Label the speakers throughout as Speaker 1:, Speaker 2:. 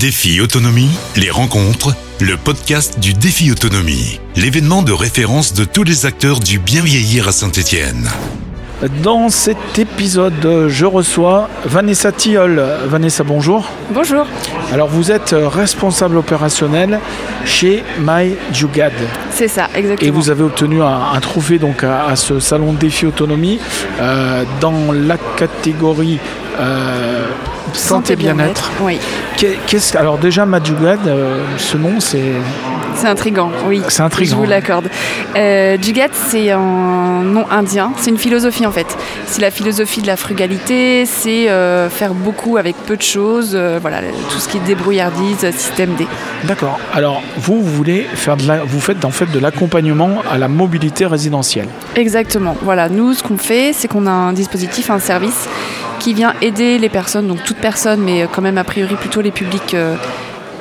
Speaker 1: Défi Autonomie, les rencontres, le podcast du Défi Autonomie, l'événement de référence de tous les acteurs du bien vieillir à Saint-Étienne.
Speaker 2: Dans cet épisode, je reçois Vanessa Tilleul. Vanessa, bonjour.
Speaker 3: Bonjour.
Speaker 2: Alors, vous êtes responsable opérationnel chez MyJugad.
Speaker 3: C'est ça, exactement.
Speaker 2: Et vous avez obtenu un, un trophée donc, à, à ce salon Défi Autonomie euh, dans la catégorie euh, santé, bien-être.
Speaker 3: oui.
Speaker 2: Qu'est- qu'est-ce- alors, déjà, MyJugad, euh, ce nom, c'est.
Speaker 3: C'est intrigant, oui.
Speaker 2: C'est intriguant.
Speaker 3: Je vous l'accorde. Euh, Jugat, c'est un nom indien. C'est une philosophie en fait. C'est la philosophie de la frugalité. C'est euh, faire beaucoup avec peu de choses. euh, voilà, tout ce qui est débrouillardise, système D.
Speaker 2: D'accord. Alors, vous, vous voulez faire de la, vous faites en fait de l'accompagnement à la mobilité résidentielle.
Speaker 3: Exactement. Voilà, nous, ce qu'on fait, c'est qu'on a un dispositif, un service qui vient aider les personnes, donc toutes personnes, mais quand même a priori plutôt les publics euh,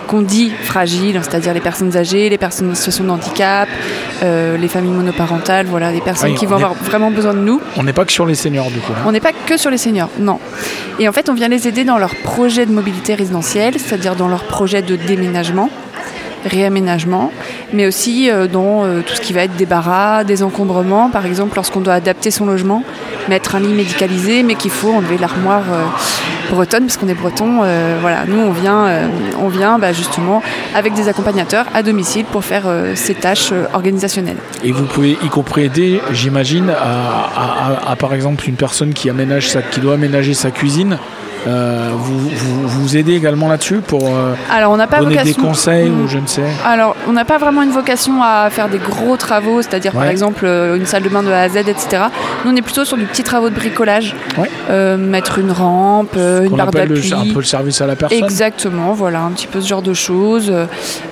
Speaker 3: qu'on dit fragiles, c'est-à-dire les personnes âgées, les personnes en situation de handicap, euh, les familles monoparentales, voilà, des personnes
Speaker 2: Oui,
Speaker 3: qui
Speaker 2: on
Speaker 3: vont
Speaker 2: est-
Speaker 3: avoir vraiment besoin de nous.
Speaker 2: On n'est pas que sur les seniors, du coup. hein.
Speaker 3: On n'est pas que sur les seniors, non. Et en fait, on vient les aider dans leur projet de mobilité résidentielle, c'est-à-dire dans leur projet de déménagement, réaménagement, mais aussi euh, dans tout ce qui va être débarras, désencombrement, par exemple lorsqu'on doit adapter son logement, mettre un lit médicalisé, mais qu'il faut enlever l'armoire euh, bretonne, parce qu'on est breton. euh, voilà, nous on vient, euh, on vient bah, justement avec des accompagnateurs à domicile pour faire ces tâches organisationnelles.
Speaker 2: Et vous pouvez y compris aider, j'imagine, à- à, par exemple une personne qui aménage sa, qui doit aménager sa cuisine. Euh, vous, vous, vous aidez également là-dessus pour euh,
Speaker 3: Alors on n'a pas
Speaker 2: donner des conseils
Speaker 3: Mm.
Speaker 2: ou je ne sais.
Speaker 3: Alors, on n'a pas vraiment une vocation à faire des gros travaux, c'est-à-dire par exemple euh, une salle de bain de A à Z, etc. Nous, on est plutôt sur du petits travaux de bricolage.
Speaker 2: Ouais.
Speaker 3: Euh, mettre une rampe, une barre d'appui.
Speaker 2: un peu le service à la personne.
Speaker 3: Exactement, voilà, un petit peu ce genre de choses.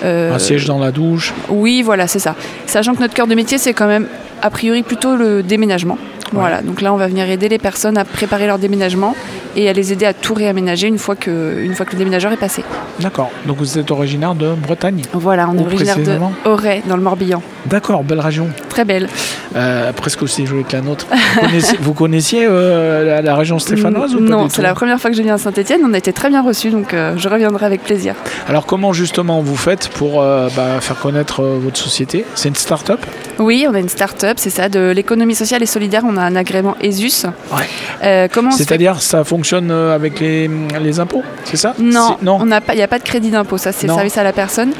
Speaker 2: Un siège dans la douche.
Speaker 3: Oui, voilà, c'est ça. Sachant que notre cœur de métier, c'est quand même a priori plutôt le déménagement. Voilà, donc là, on va venir aider les personnes à préparer leur déménagement et à les aider à tout réaménager une fois que, une fois que le déménageur est passé.
Speaker 2: D'accord. Donc vous êtes originaire de Bretagne.
Speaker 3: Voilà, on est originaire de Auray, dans le Morbihan.
Speaker 2: D'accord, belle région.
Speaker 3: Très belle.
Speaker 2: Euh, presque aussi jolie que la nôtre. Vous connaissiez, vous connaissiez, euh, la, la région stéphanoise ou
Speaker 3: Non, c'est la première fois que je viens à Saint-Etienne. On a été très bien reçus, donc euh, je reviendrai avec plaisir.
Speaker 2: Alors comment justement vous faites pour bah, faire connaître votre société? C'est une start-up?
Speaker 3: Oui, on a une start-up, c'est ça, de l'économie sociale et solidaire. On a un agrément ESUS.
Speaker 2: Ouais.
Speaker 3: Fait
Speaker 2: C'est-à-dire ça fonctionne avec les, les impôts, c'est ça?
Speaker 3: Non, il n'y a pas de crédit d'impôt, ça c'est service à la personne.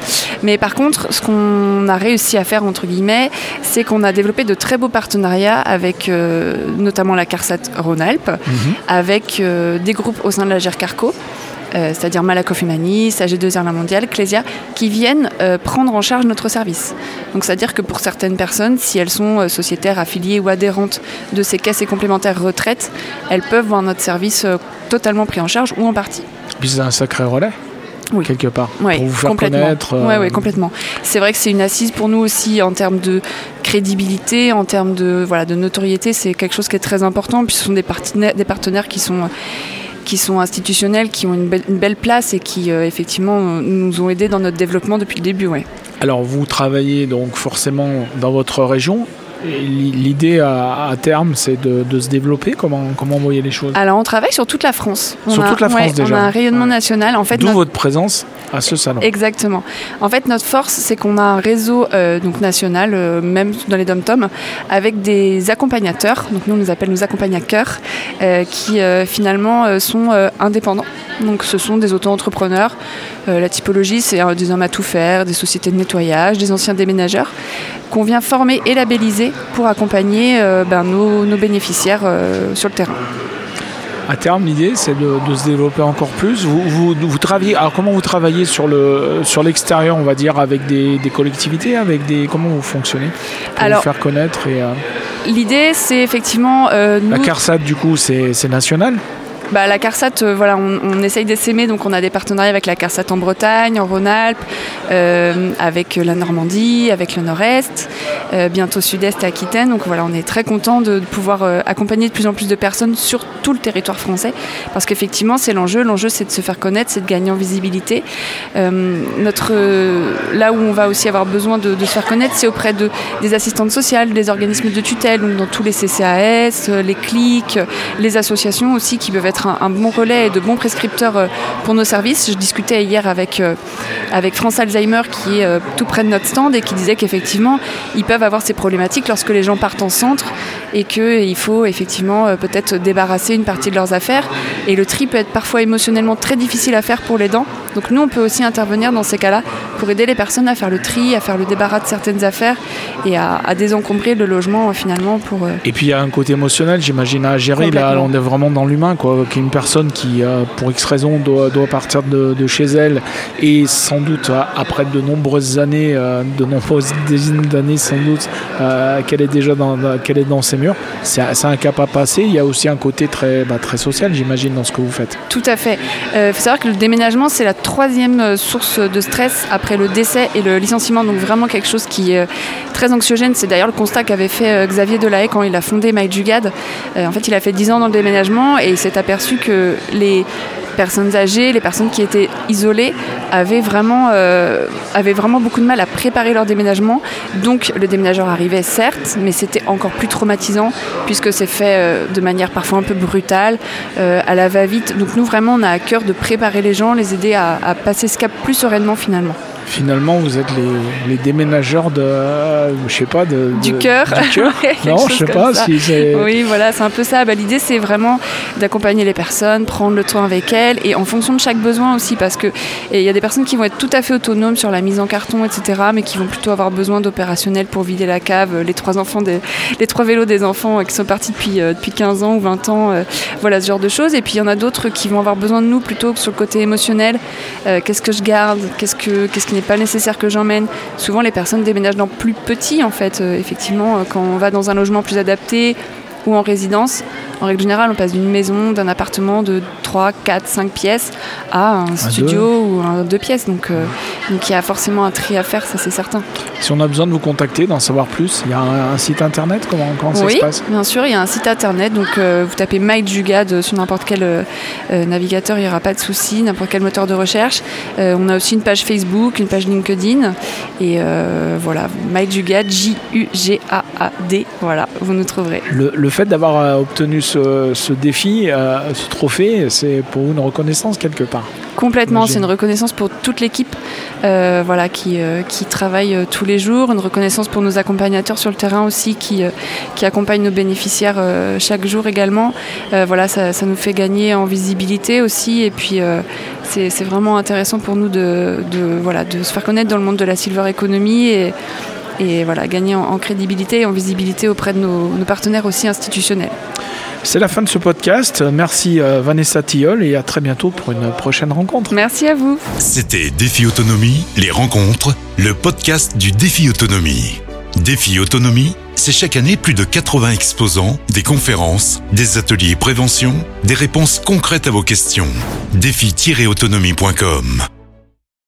Speaker 3: Mais par contre, ce qu'on a réussi à faire, entre guillemets, c'est qu'on a développé de très beaux partenariats avec euh, notamment la CARSAT Rhône-Alpes,
Speaker 2: Mhm.
Speaker 3: avec euh, des groupes au sein de la GERCARCO, euh, c'est-à-dire Malakoff Humanis, AG2 Irlande Mondiale, Clésia, qui viennent euh, prendre en charge notre service. Donc c'est-à-dire que pour certaines personnes, si elles sont euh, sociétaires, affiliées ou adhérentes de ces caisses et complémentaires retraite, elles peuvent voir notre service totalement pris en charge ou en partie.
Speaker 2: Puis c'est un sacré relais,
Speaker 3: Oui.
Speaker 2: quelque part,
Speaker 3: Oui,
Speaker 2: pour vous faire
Speaker 3: complètement.
Speaker 2: connaître. euh,
Speaker 3: Ouais, ouais, complètement. C'est vrai que c'est une assise pour nous aussi en termes de crédibilité, en termes de, voilà, de notoriété. C'est quelque chose qui est très important. Puis ce sont des partenaires, des partenaires qui sont, qui sont institutionnels, qui ont une belle, une belle place et qui, euh, effectivement, nous ont aidés dans notre développement depuis le début. Ouais.
Speaker 2: Alors vous travaillez donc forcément dans votre région. L'idée à, à terme, c'est de, de se développer? Comment, comment vous voyez les choses?
Speaker 3: Alors, on travaille sur toute la France. On
Speaker 2: Sur
Speaker 3: a-
Speaker 2: toute la France,
Speaker 3: ouais,
Speaker 2: déjà.
Speaker 3: On a un rayonnement
Speaker 2: Ouais.
Speaker 3: national. En fait,
Speaker 2: D'où
Speaker 3: notre-
Speaker 2: votre présence? À ce salon.
Speaker 3: Exactement. En fait, notre force, c'est qu'on a un réseau euh, donc national, euh, même dans les dom-toms, avec des accompagnateurs. Donc nous, on nous appelle nos accompagnateurs, euh, qui finalement sont indépendants. Donc ce sont des auto-entrepreneurs. La typologie, c'est des hommes à tout faire, des sociétés de nettoyage, des anciens déménageurs, qu'on vient former et labelliser pour accompagner ben, nos, bénéficiaires sur le terrain.
Speaker 2: À terme, l'idée, c'est de, de se développer encore plus. Vous, vous, vous travaillez. Alors, comment vous travaillez sur le sur l'extérieur, on va dire, avec des, des collectivités, avec des. Comment vous fonctionnez pour
Speaker 3: Alors,
Speaker 2: vous faire connaître et euh,
Speaker 3: L'idée, c'est effectivement euh, nous.
Speaker 2: la CARSAT, du coup, c'est c'est national.
Speaker 3: Bah, la CARSAT, euh, voilà, on, essaye d'essaimer, donc on a des partenariats avec la CARSAT en Bretagne, en Rhône-Alpes, euh, avec la Normandie, avec le Nord-Est, euh, bientôt Sud-Est et Aquitaine. Donc voilà, on est très content de, pouvoir accompagner de plus en plus de personnes sur tout le territoire français, parce qu'effectivement, c'est l'enjeu. L'enjeu, c'est de se faire connaître, c'est de gagner en visibilité. Notre, là où on va aussi avoir besoin de, se faire connaître, c'est auprès de, des assistantes sociales, des organismes de tutelle, donc dans tous les CCAS, les clics, les associations aussi qui peuvent être un, bon relais et de bons prescripteurs pour nos services. Je discutais hier avec, avec France Alzheimer qui est tout près de notre stand et qui disait qu'effectivement, ils peuvent avoir ces problématiques lorsque les gens partent en centre et qu'il faut effectivement peut-être débarrasser une partie de leurs affaires. Et le tri peut être parfois émotionnellement très difficile à faire pour les dents. Donc nous, on peut aussi intervenir dans ces cas-là pour aider les personnes à faire le tri, à faire le débarras de certaines affaires et à, désencombrer le logement finalement pour... Euh,
Speaker 2: et puis il y a un côté émotionnel, j'imagine, à gérer. Là, on est vraiment dans l'humain, quoi. Qu'une personne qui, euh, pour X raison, doit, partir de, chez elle et sans doute, euh, après de nombreuses années, de nombreuses dizaines d'années sans doute, qu'elle est déjà dans, qu'elle est dans ses murs, c'est un cap à passer. Il y a aussi un côté très, bah, très social, j'imagine, dans ce que vous faites.
Speaker 3: Tout à fait. Il faut savoir que le déménagement, c'est la troisième source de stress après le décès et le licenciement, donc vraiment quelque chose qui est très anxiogène. C'est d'ailleurs le constat qu'avait fait euh, Xavier Delahaye quand il a fondé MyJugad. Euh, en fait, il a fait 10 ans dans le déménagement et il s'est aperçu que les personnes âgées, les personnes qui étaient isolées avaient vraiment, euh, avaient vraiment beaucoup de mal à préparer leur déménagement. Donc le déménageur arrivait certes, mais c'était encore plus traumatisant puisque c'est fait de manière parfois un peu brutale, à la va-vite. Donc nous vraiment on a à cœur de préparer les gens, les aider à passer ce cap plus sereinement finalement
Speaker 2: finalement, vous êtes les, déménageurs de, je sais pas, de,
Speaker 3: du cœur.
Speaker 2: non, je sais pas si c'est.
Speaker 3: Oui, voilà, c'est un peu ça. Bah, l'idée, c'est vraiment d'accompagner les personnes, prendre le temps avec elles, et en fonction de chaque besoin aussi, parce que il y a des personnes qui vont être tout à fait autonomes sur la mise en carton, etc., mais qui vont plutôt avoir besoin d'opérationnel pour vider la cave. Les trois enfants, des, les trois vélos des enfants qui sont partis depuis euh, depuis 15 ans ou 20 ans, euh, voilà ce genre de choses. Et puis il y en a d'autres qui vont avoir besoin de nous plutôt que sur le côté émotionnel. Euh, qu'est-ce que je garde? Qu'est-ce que qu'est-ce qui n'est pas nécessaire que j'emmène. Souvent, les personnes déménagent dans plus petit, en fait. Euh, effectivement, euh, quand on va dans un logement plus adapté ou en résidence, en règle générale, on passe d'une maison, d'un appartement de 3, 4, 5 pièces à un studio ou un deux pièces. Donc, euh, donc il y a forcément un tri à faire, ça c'est certain.
Speaker 2: Si on a besoin de vous contacter, d'en savoir plus, il y a un, site internet Comment, comment ça se passe?
Speaker 3: bien sûr, il y a un site internet. Donc euh, vous tapez MyJugad sur n'importe quel euh, navigateur, il n'y aura pas de souci, n'importe quel moteur de recherche. on a aussi une page Facebook, une page LinkedIn. Et voilà, MyJugad, J-U-G-A-A-D. Voilà, vous nous trouverez.
Speaker 2: Le, le fait d'avoir obtenu ce, défi, euh, ce trophée, c'est pour vous une reconnaissance quelque part?
Speaker 3: Complètement, c'est une reconnaissance pour toute l'équipe euh, voilà, qui, euh, qui travaille tous les jours, une reconnaissance pour nos accompagnateurs sur le terrain aussi qui, qui accompagnent nos bénéficiaires chaque jour également. voilà, ça, ça, nous fait gagner en visibilité aussi et puis c'est vraiment intéressant pour nous de, de, voilà, de se faire connaître dans le monde de la silver economy et, et voilà, gagner en, crédibilité et en visibilité auprès de nos, nos partenaires aussi institutionnels.
Speaker 2: C'est la fin de ce podcast. Merci euh, Vanessa Tilleul et à très bientôt pour une prochaine rencontre.
Speaker 3: Merci à vous.
Speaker 1: C'était Défi Autonomie, les rencontres, le podcast du Défi Autonomie. Défi Autonomie, c'est chaque année plus de 80 exposants, des conférences, des ateliers prévention, des réponses concrètes à vos questions. Défi-autonomie.com